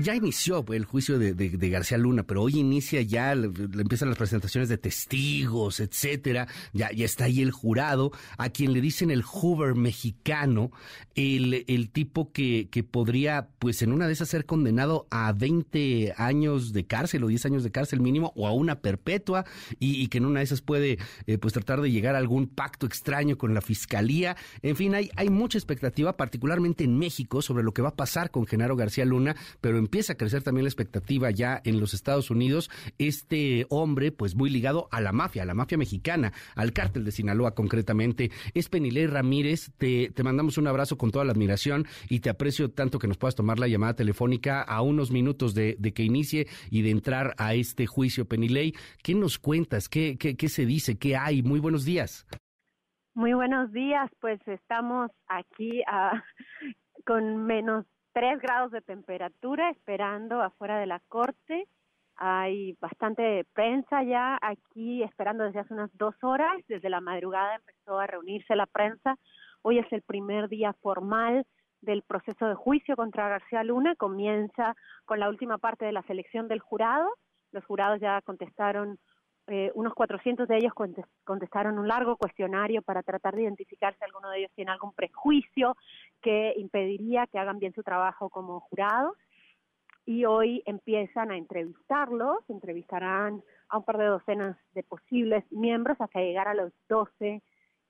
Ya, inició el juicio de, García Luna, pero hoy inicia ya, le, empiezan las presentaciones de testigos, etcétera. Ya, ya está ahí el jurado, a quien le dicen el Hoover mexicano, el, el tipo que, que podría, pues en una de esas, ser condenado a 20 años de cárcel o 10 años de cárcel mínimo o a una perpetua y, que en una de esas puede, eh, pues tratar de llegar a algún pacto extraño con la fiscalía. En fin, hay, hay mucha expectativa, particularmente en México, sobre lo que va a pasar con Genaro García Luna pero empieza a crecer también la expectativa ya en los Estados Unidos. Este hombre, pues muy ligado a la mafia, a la mafia mexicana, al cártel de Sinaloa concretamente, es Penilei Ramírez. Te, te mandamos un abrazo con toda la admiración y te aprecio tanto que nos puedas tomar la llamada telefónica a unos minutos de, que inicie y de entrar a este juicio, Penilei. ¿Qué nos cuentas? ¿Qué, qué, qué se dice? ¿Qué hay? Muy buenos días. Muy buenos días, pues estamos aquí ah, con menos 3 grados de temperatura esperando afuera de la corte. Hay bastante prensa ya aquí esperando desde hace unas dos horas. Desde la madrugada empezó a reunirse la prensa. Hoy es el primer día formal del proceso de juicio contra García Luna. Comienza con la última parte de la selección del jurado. Los jurados ya contestaron eh, unos 400 de ellos contestaron un largo cuestionario para tratar de identificar si alguno de ellos tiene algún prejuicio que impediría que hagan bien su trabajo como jurados. Y hoy empiezan a entrevistarlos, entrevistarán a un par de docenas de posibles miembros hasta llegar a los 12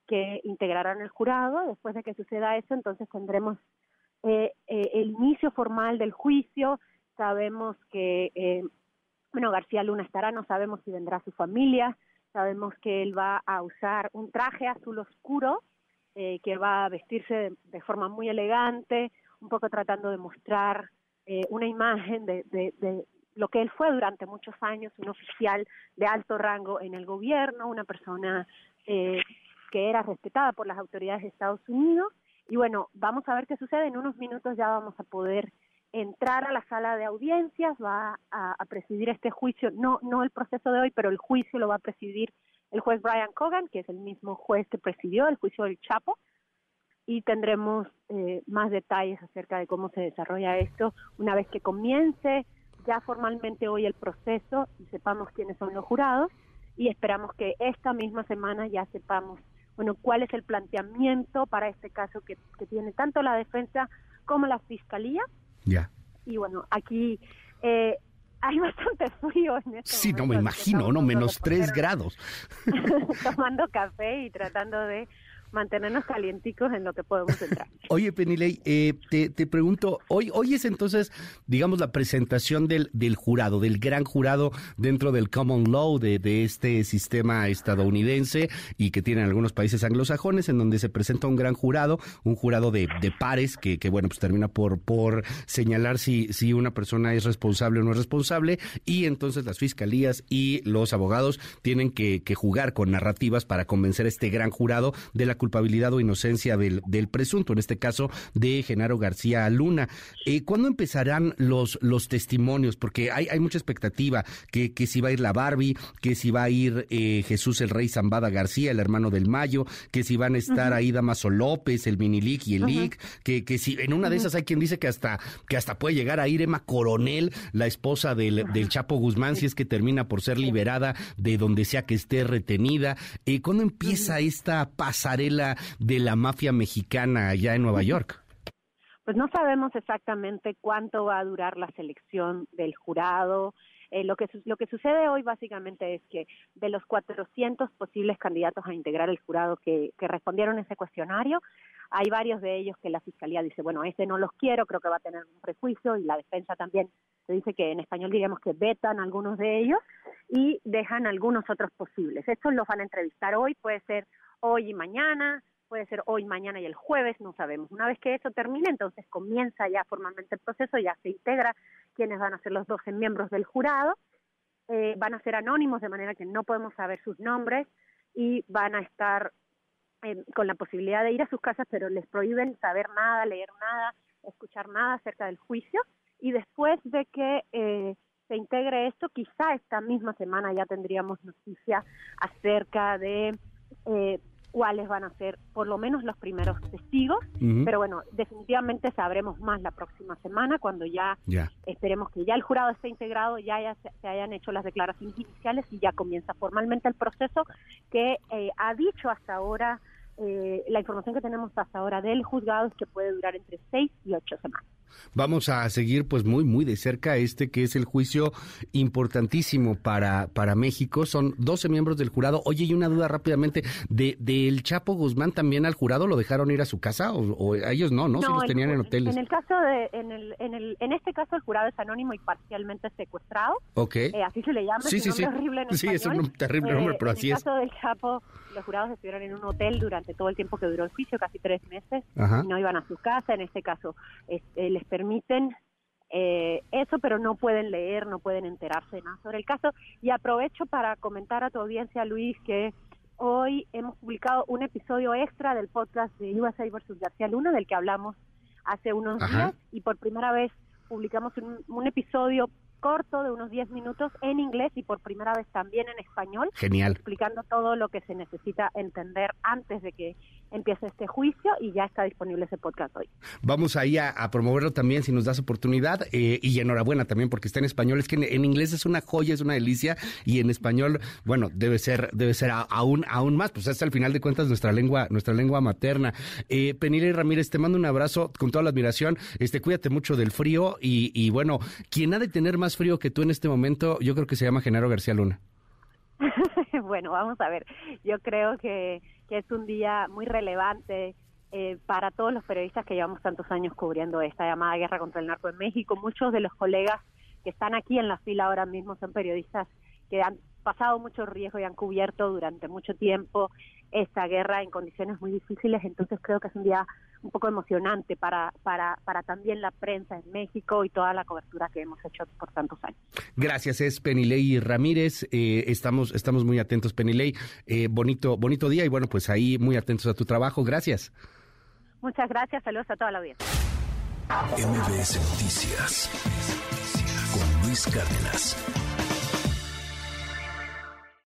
que integrarán el jurado. Después de que suceda eso, entonces tendremos eh, eh, el inicio formal del juicio. Sabemos que bueno, García Luna estará, no sabemos si vendrá su familia, sabemos que él va a usar un traje azul oscuro, eh, que va a vestirse de, forma muy elegante, un poco tratando de mostrar eh, una imagen de, lo que él fue durante muchos años, un oficial de alto rango en el gobierno, una persona eh, que era respetada por las autoridades de Estados Unidos. Y bueno, vamos a ver qué sucede. En unos minutos ya vamos a poder entrar a la sala de audiencias, va a, presidir este juicio, no, no el proceso de hoy, pero el juicio lo va a presidir el juez Brian Cogan, que es el mismo juez que presidió el juicio del Chapo, y tendremos eh, más detalles acerca de cómo se desarrolla esto una vez que comience ya formalmente hoy el proceso y sepamos quiénes son los jurados y esperamos que esta misma semana ya sepamos bueno cuál es el planteamiento para este caso que, que tiene tanto la defensa como la fiscalía ya. Y bueno, aquí eh, hay bastante frío en este Sí, no me imagino, ¿no? Menos tres grados. tomando café y tratando de mantenernos calienticos en lo que podemos entrar. Oye, Penilei, eh, te, te, pregunto, hoy, hoy es entonces, digamos, la presentación del, del jurado, del gran jurado dentro del common law de, de este sistema estadounidense y que tienen algunos países anglosajones en donde se presenta un gran jurado, un jurado de, de pares que, que, bueno, pues termina por, por señalar si, si una persona es responsable o no es responsable y entonces las fiscalías y los abogados tienen que, que jugar con narrativas para convencer a este gran jurado de la culpabilidad o inocencia del, del presunto, en este caso de Genaro García Luna. Eh, ¿Cuándo empezarán los, los testimonios? Porque hay, hay mucha expectativa, que, que si va a ir la Barbie, que si va a ir eh, Jesús el Rey Zambada García, el hermano del Mayo, que si van a estar ahí Damaso López, el Minilic y el Lic, que, que si en una de esas hay quien dice que hasta, que hasta puede llegar a ir Emma Coronel, la esposa del, del Chapo Guzmán, si es que termina por ser liberada de donde sea que esté retenida. Eh, ¿Cuándo empieza esta pasarela? De la mafia mexicana allá en Nueva York? Pues no sabemos exactamente cuánto va a durar la selección del jurado. Eh, lo, que, lo que sucede hoy básicamente es que de los 400 posibles candidatos a integrar el jurado que, que respondieron ese cuestionario, hay varios de ellos que la fiscalía dice, bueno, este no los quiero, creo que va a tener un prejuicio y la defensa también se dice que en español diríamos que vetan algunos de ellos y dejan algunos otros posibles. Estos los van a entrevistar hoy, puede ser hoy y mañana, puede ser hoy, mañana y el jueves, no sabemos. Una vez que eso termine, entonces comienza ya formalmente el proceso, ya se integra quienes van a ser los 12 miembros del jurado, eh, van a ser anónimos de manera que no podemos saber sus nombres y van a estar eh, con la posibilidad de ir a sus casas, pero les prohíben saber nada, leer nada, escuchar nada acerca del juicio. Y después de que eh, se integre esto, quizá esta misma semana ya tendríamos noticias acerca de cuáles van a ser por lo menos los primeros testigos, pero bueno, definitivamente sabremos más la próxima semana cuando ya, esperemos que ya el jurado esté integrado, ya, se, hayan hecho las declaraciones iniciales y ya comienza formalmente el proceso que eh, ha dicho hasta ahora, eh, la información que tenemos hasta ahora del juzgado es que puede durar entre seis y ocho semanas. Vamos a seguir pues muy muy de cerca este que es el juicio importantísimo para para México. Son 12 miembros del jurado. Oye, y una duda rápidamente de del Chapo Guzmán también al jurado lo dejaron ir a su casa o, ellos no, no, si los tenían en hoteles. En el caso de en el, en el en este caso el jurado es anónimo y parcialmente secuestrado. Ok. Eh, así se le llama. Sí, sí, sí. sí, es un terrible nombre, pero así es. En el caso del Chapo los jurados estuvieron en un hotel durante todo el tiempo que duró el juicio, casi tres meses, y no iban a su casa. En este caso, eh, les permiten eh, eso, pero no pueden leer, no pueden enterarse nada sobre el caso. Y aprovecho para comentar a tu audiencia, Luis, que hoy hemos publicado un episodio extra del podcast de USA versus García Luna, del que hablamos hace unos días, y por primera vez publicamos un, un episodio corto de unos 10 minutos en inglés y por primera vez también en español. Genial. Explicando todo lo que se necesita entender antes de que empiece este juicio y ya está disponible ese podcast hoy. Vamos ahí a, promoverlo también si nos das oportunidad eh, y enhorabuena también porque está en español. Es que en, inglés es una joya, es una delicia y en español, bueno, debe ser debe ser aún aún más, pues es al final de cuentas nuestra lengua nuestra lengua materna. Eh, Penile Ramírez, te mando un abrazo con toda la admiración. Este, cuídate mucho del frío y, y bueno, quien ha de tener más frío que tú en este momento, yo creo que se llama Genaro García Luna. bueno, vamos a ver. Yo creo que, que es un día muy relevante eh, para todos los periodistas que llevamos tantos años cubriendo esta llamada guerra contra el narco en México. Muchos de los colegas que están aquí en la fila ahora mismo son periodistas que han pasado mucho riesgo y han cubierto durante mucho tiempo esta guerra en condiciones muy difíciles, entonces creo que es un día un poco emocionante para, para, para también la prensa en México y toda la cobertura que hemos hecho por tantos años. Gracias, es Penilei Ramírez. Eh, estamos, estamos muy atentos, Penilei. Eh, bonito, bonito día y bueno, pues ahí muy atentos a tu trabajo. Gracias. Muchas gracias, saludos a toda la audiencia. MBS Noticias con Luis Cárdenas.